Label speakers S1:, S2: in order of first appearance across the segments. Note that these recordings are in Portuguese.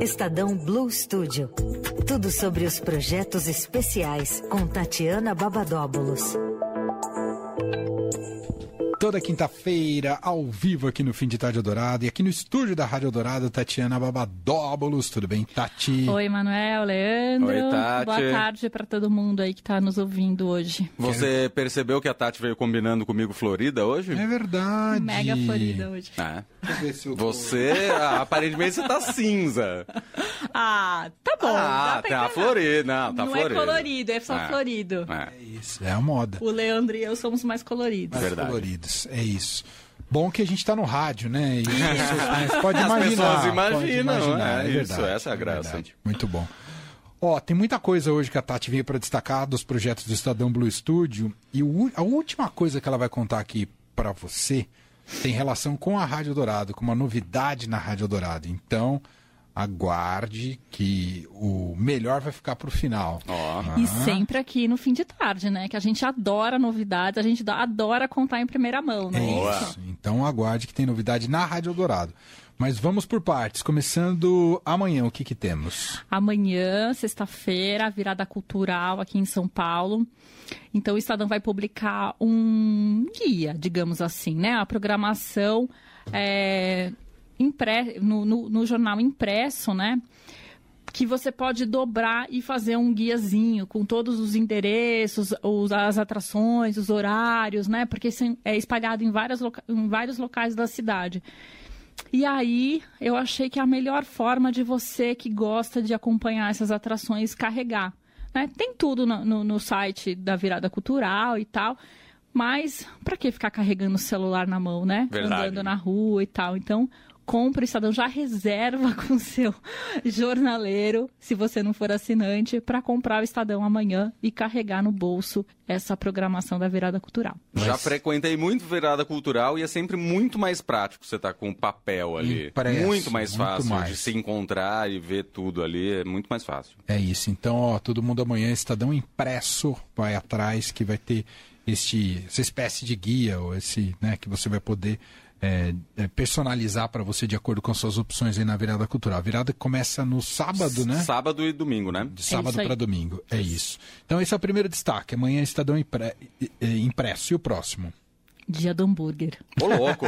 S1: Estadão Blue Studio. Tudo sobre os projetos especiais com Tatiana Babadóbulos.
S2: Toda quinta-feira, ao vivo aqui no Fim de Tarde Dourado e aqui no estúdio da Rádio Dourado, Tatiana Babadóbulos. Tudo bem, Tati?
S3: Oi, Manuel, Leandro.
S4: Oi, Tati.
S3: Boa tarde para todo mundo aí que está nos ouvindo hoje.
S4: Você percebeu que a Tati veio combinando comigo Florida hoje?
S2: É verdade.
S3: Mega Florida hoje.
S4: É. Você, ah, aparentemente, você tá cinza.
S3: Ah, tá bom.
S4: ah, tá
S3: enganar.
S4: florido. Não, tá
S3: Não
S4: florido.
S3: é colorido, é só
S4: É.
S3: florido.
S4: É.
S2: É isso, é a moda.
S3: O Leandro e eu somos mais coloridos.
S2: Mais
S4: Verdade.
S2: coloridos, é isso. Bom que a gente tá no rádio, né? E as pessoas- pode
S4: As
S2: imaginar.
S4: pessoas
S2: pode
S4: imaginam,
S2: imaginar,
S4: é isso,
S2: verdade,
S4: essa é a graça.
S2: verdade. Muito bom. Ó, tem muita coisa hoje que a Tati veio para destacar dos projetos do Estadão Blue Studio. E o- a última coisa que ela vai contar aqui para você tem relação com a Rádio Dourado, com uma novidade na Rádio Dourado. Então, aguarde que o melhor vai ficar pro final.
S4: Ó.
S3: E sempre aqui no fim de tarde, né? Que a gente adora novidades, a gente dá- adora contar em primeira mão,
S2: É
S3: né?
S4: Boa.
S2: isso. Então aguarde que tem novidade na Rádio Dourado. Mas vamos por partes. Começando amanhã, o que que temos?
S3: Amanhã, sexta-feira, a virada cultural aqui em São Paulo. Então, o Estadão vai publicar um guia, digamos assim, né? A programação é, impre- no, no- no jornal impresso, né? Que você pode dobrar e fazer um guiazinho com todos os endereços, os- as atrações, os horários, né? Porque é espalhado em, várias em vários locais da cidade. E aí, eu achei que é a melhor forma de você que gosta de acompanhar essas atrações carregar. né? Tem tudo no, no- no site da Virada Cultural e tal, mas para que ficar carregando o celular na mão, né?
S4: Verdade.
S3: Andando na rua e tal. Então, compra o Estadão, já reserva com o seu jornaleiro, se você não for assinante, para comprar o Estadão amanhã e carregar no bolso essa programação da Virada Cultural.
S4: Já
S2: Mas-
S4: frequentei muito virada cultural e é sempre muito mais prático você estar com papel ali.
S2: Impresso,
S4: muito mais
S2: muito
S4: fácil
S2: mais.
S4: de se encontrar e ver tudo ali. É muito mais fácil.
S2: É isso. Então, ó, todo mundo amanhã, Estadão Impresso, vai atrás, que vai ter este, essa espécie de guia, ou esse, né, que você vai poder é, é, personalizar para você de acordo com as suas opções aí na virada cultural. A virada começa no sábado, né?
S4: Sábado e domingo, né?
S2: De sábado
S3: isso aí.
S2: para domingo. É isso. Então, esse é o primeiro destaque. Amanhã, Estadão impre- eh, Impresso. E o próximo?
S3: Dia do hambúrguer.
S4: Ô, louco!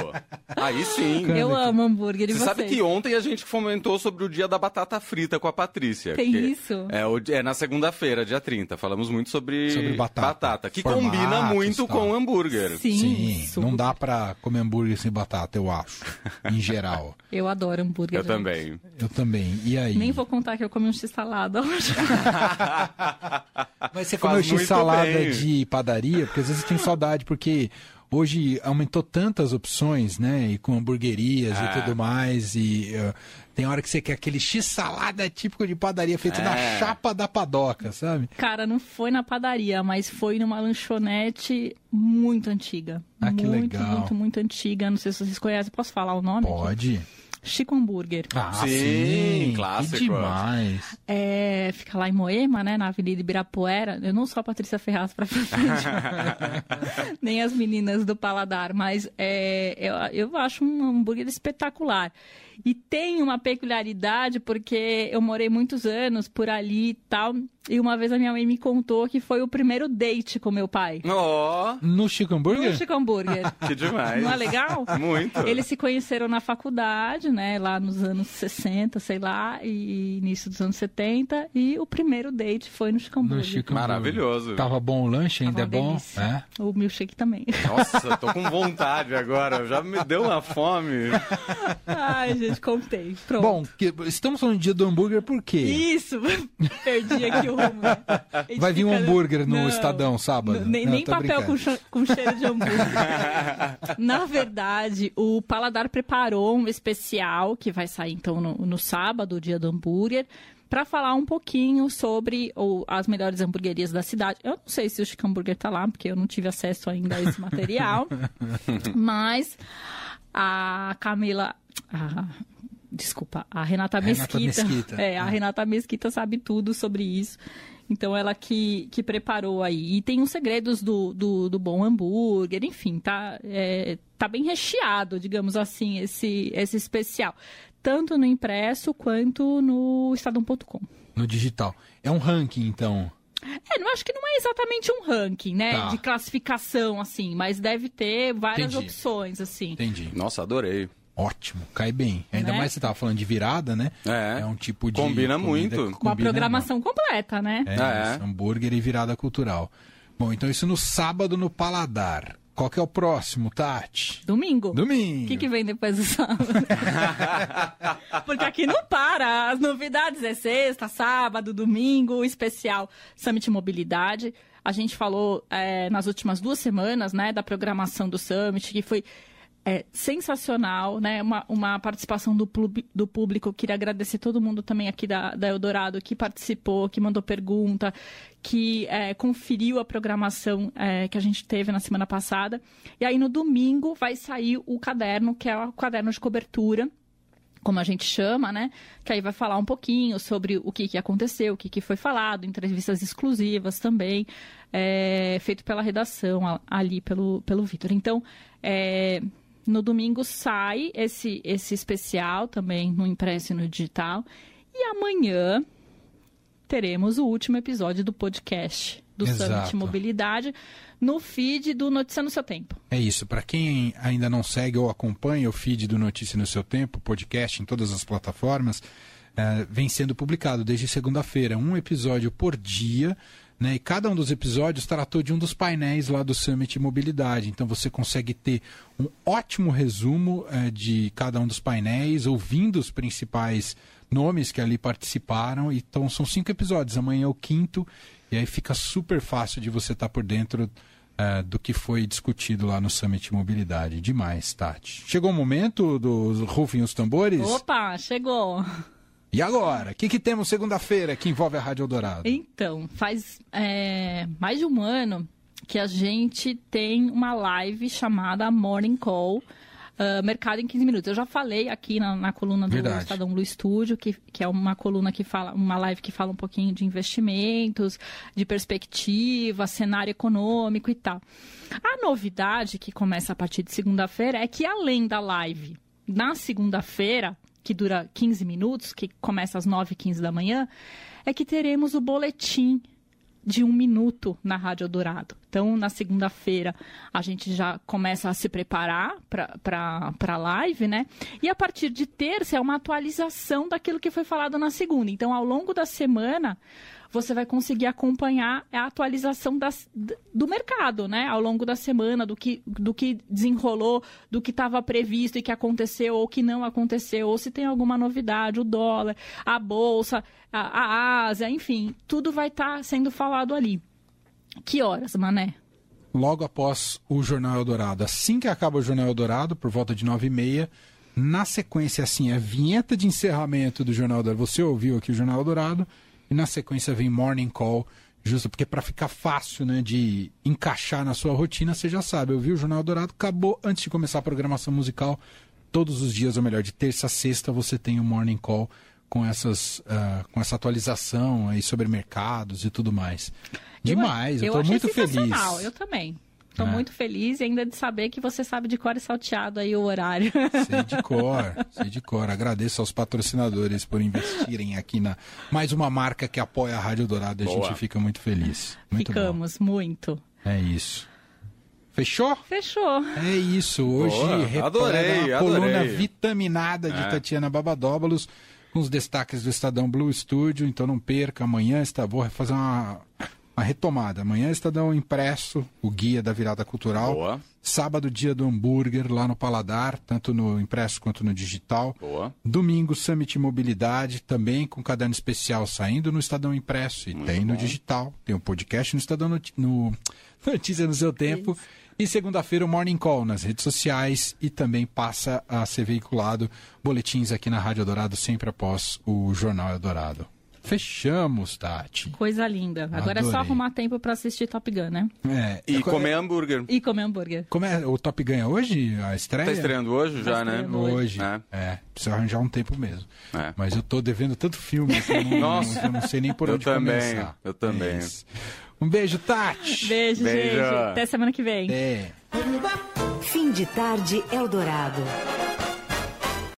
S4: Aí sim.
S3: Eu amo hambúrguer e
S4: Você
S3: vocês?
S4: sabe que ontem a gente comentou sobre o dia da batata frita com a Patrícia.
S3: Tem
S4: que
S3: isso?
S4: É, o- é na segunda-feira, dia 30. Falamos muito sobre,
S2: Sobre batata.
S4: que
S2: Formatos,
S4: combina muito
S2: tal.
S4: com hambúrguer.
S3: Sim,
S2: Sim, não dá para comer hambúrguer sem batata, eu acho. Em geral.
S3: Eu adoro hambúrguer.
S4: Eu
S3: gente.
S4: também.
S2: Eu também. E aí?
S3: Nem vou contar que eu comi um x-salada hoje.
S2: Mas você comeu x-salada de padaria? Porque às vezes tem saudade, porque hoje aumentou tantas opções, né? E com hamburguerias
S4: É.
S2: e tudo mais. E eh, tem hora que você quer aquele x-salada típico de padaria feito na
S4: É.
S2: chapa da padoca, sabe?
S3: Cara, não foi na padaria, mas foi numa lanchonete muito antiga.
S2: Ah, que
S3: muito,
S2: legal.
S3: muito, muito antiga. Não sei se vocês conhecem. Posso falar o nome? aqui? Chico Hambúrguer.
S2: Ah,
S4: Sim,
S2: sim.
S4: clássico.
S2: Que demais.
S3: É, fica lá em Moema, né, na Avenida Ibirapuera. Eu não sou a Patrícia Ferraz pra frente, nem as meninas do Paladar, mas é, eu, eu acho um hambúrguer espetacular. E tem uma peculiaridade, porque eu morei muitos anos por ali e tal, e uma vez a minha mãe me contou que foi o primeiro date com meu pai.
S4: Ó,
S2: No Chico Hambúrguer?
S3: No Chico Hambúrguer.
S4: que demais.
S3: Não é legal?
S4: Muito.
S3: Eles se conheceram na faculdade, né? Lá nos anos 60, sei lá, e início dos anos 70. E o primeiro date foi no Chico
S2: No
S3: Hambúrguer.
S2: Chico Hambúrguer.
S4: Maravilhoso.
S2: Tava bom o lanche? Ainda
S3: Tava
S2: é bom? É?
S3: O milkshake também.
S4: Nossa, tô com vontade agora. Já me deu uma fome.
S3: Ai, gente, contei. Pronto.
S2: Bom, que- estamos falando do dia do hambúrguer por quê?
S3: Isso! Perdi aqui o rumo. né?
S2: Vai vir um hambúrguer no
S3: Não,
S2: Estadão sábado?
S3: Nem,
S2: Não,
S3: nem papel com, com cheiro de hambúrguer. Na verdade, o Paladar preparou um especial que vai sair então no, no sábado, o dia do hambúrguer, para falar um pouquinho sobre o- as melhores hamburguerias da cidade. Eu não sei se o Chico Hambúrguer tá lá, porque eu não tive acesso ainda a esse material. mas a Camila. A- desculpa, a Renata
S2: Renata
S3: Mesquita.
S2: Mesquita.
S3: É, a Renata Mesquita sabe tudo sobre isso. Então ela que, que preparou aí. E tem os segredos do, do, do bom hambúrguer, enfim, tá, é, tá bem recheado, digamos assim, esse, esse especial. tanto no impresso quanto no estadão.com.
S2: No digital. É um ranking, então.
S3: É, não acho que não é exatamente um ranking, né?
S2: Tá.
S3: De classificação, assim, mas deve ter várias
S2: Entendi.
S3: opções, assim.
S2: Entendi.
S4: Nossa, adorei.
S2: Ótimo, cai bem. Ainda
S3: Né?
S2: mais você tava falando de virada, né?
S4: É.
S2: um tipo de.
S4: Combina muito.
S2: que
S3: Uma
S2: combina
S3: programação completa, né?
S2: É,
S4: É.
S2: isso, hambúrguer e virada cultural. Bom, então isso no sábado no Paladar. Qual que é o próximo, Tati?
S3: Domingo.
S2: Domingo.
S3: O que, que vem depois do sábado? Porque aqui não para. As novidades é sexta, sábado, domingo, especial Summit Mobilidade. A gente falou é, nas últimas duas semanas, né, da programação do Summit, que foi é, sensacional, né? Uma, uma participação do, do público. Queria agradecer todo mundo também aqui da, da Eldorado que participou, que mandou pergunta, que é, conferiu a programação é, que a gente teve na semana passada. E aí no domingo vai sair o caderno, que é o caderno de cobertura como a gente chama, né? Que aí vai falar um pouquinho sobre o que, que aconteceu, o que, que foi falado, entrevistas exclusivas também, é, feito pela redação ali pelo, pelo Vitor. Então, é, no domingo sai esse, esse especial também no impresso e no digital. E amanhã teremos o último episódio do podcast do
S2: Exato.
S3: Summit Mobilidade no feed do Notícia no Seu Tempo.
S2: É isso. Para quem ainda não segue ou acompanha o feed do Notícia no Seu Tempo, podcast em todas as plataformas, eh, vem sendo publicado desde segunda-feira, um episódio por dia. Né? E cada um dos episódios tratou de um dos painéis lá do Summit Mobilidade. Então você consegue ter um ótimo resumo eh, de cada um dos painéis, ouvindo os principais nomes que ali participaram. Então são cinco episódios. Amanhã é o quinto. E aí fica super fácil de você estar por dentro eh, do que foi discutido lá no Summit Mobilidade. Demais, Tati. Chegou o momento dos rufem os tambores?
S3: Opa, chegou!
S2: E agora? O que, que temos segunda-feira que envolve a Rádio Eldorado?
S3: Então, faz é, mais de um ano que a gente tem uma live chamada Morning Call. ah, Mercado em 15 minutos. Eu já falei aqui na, na coluna do
S2: Verdade.
S3: Estadão Blue Studio, que, que é uma coluna que fala, uma live que fala um pouquinho de investimentos, de perspectiva, cenário econômico e tal. A novidade que começa a partir de segunda-feira é que além da live na segunda-feira, que dura 15 minutos, que começa às 9h15 da manhã, é que teremos o boletim de um minuto na Rádio Dourado. Então, na segunda-feira, a gente já começa a se preparar para a live, né? E a partir de terça é uma atualização daquilo que foi falado na segunda. Então, ao longo da semana, você vai conseguir acompanhar a atualização das, do mercado, né? Ao longo da semana, do que, do que desenrolou, do que estava previsto e que aconteceu ou que não aconteceu, ou se tem alguma novidade, o dólar, a bolsa, a, a Ásia, enfim, tudo vai estar sendo falado ali. Que horas, Mané?
S2: Logo após o Jornal Eldorado. Assim que acaba o Jornal Eldorado, por volta de nove e meia, na sequência, assim, a vinheta de encerramento do Jornal Eldorado. Você ouviu aqui o Jornal Eldorado e na sequência vem Morning Call, justo porque para ficar fácil, né, de encaixar na sua rotina, você já sabe, eu vi o Jornal Eldorado, acabou antes de começar a programação musical. Todos os dias, ou melhor, de terça a sexta, você tem o Morning Call com, essas, ah, com essa atualização aí sobre mercados e tudo mais. Demais, eu,
S3: eu
S2: tô muito feliz.
S3: Eu também. Estou
S2: É.
S3: muito feliz e ainda de saber que você sabe de cor e salteado aí o horário.
S2: Sei de cor, sei de cor. Agradeço aos patrocinadores por investirem aqui na mais uma marca que apoia a Rádio Dourado. A
S4: Boa.
S2: gente fica muito feliz. Muito
S3: Ficamos muito.
S2: bom. É isso. Fechou?
S3: Fechou.
S2: É isso. Hoje,
S4: Boa, adorei,
S2: uma coluna
S4: adorei.
S2: vitaminada de
S4: É.
S2: Tatiana Babadóbulos, com os destaques do Estadão Blue Studio. Então não perca, amanhã está, vou fazer uma, uma retomada. Amanhã Estadão Impresso, o guia da virada cultural.
S4: Boa,
S2: Sábado, dia do hambúrguer, lá no Paladar, tanto no impresso quanto no digital.
S4: boa.
S2: Domingo, Summit Mobilidade, também com caderno especial saindo no Estadão Impresso e
S4: Muito
S2: tem no
S4: bom.
S2: digital. Tem o podcast no Estadão Noti- no Notícia no seu tempo. E segunda-feira o Morning Call nas redes sociais e também passa a ser veiculado boletins aqui na Rádio Dourado sempre após o Jornal Eldorado. Fechamos, Tati.
S3: Coisa linda. Agora é só
S2: Adorei.
S3: arrumar tempo para assistir Top Gun, né?
S2: É,
S4: E
S2: é-
S4: comer hambúrguer.
S3: E comer hambúrguer.
S2: Como é? O Top ganha hoje? A estreia?
S4: Tá estreando hoje já, né?
S3: estreando.
S2: Hoje.
S4: É.
S2: É, precisa arranjar um tempo mesmo.
S4: É.
S2: Mas eu tô devendo tanto filme que eu não,
S4: Nossa.
S2: eu não sei nem por
S4: Eu
S2: onde
S4: também,
S2: começar.
S4: eu também.
S2: É isso. um beijo, Tati.
S3: Beijo,
S4: Beijo.
S3: gente. Até semana que vem.
S2: É.
S1: Fim de tarde Eldorado.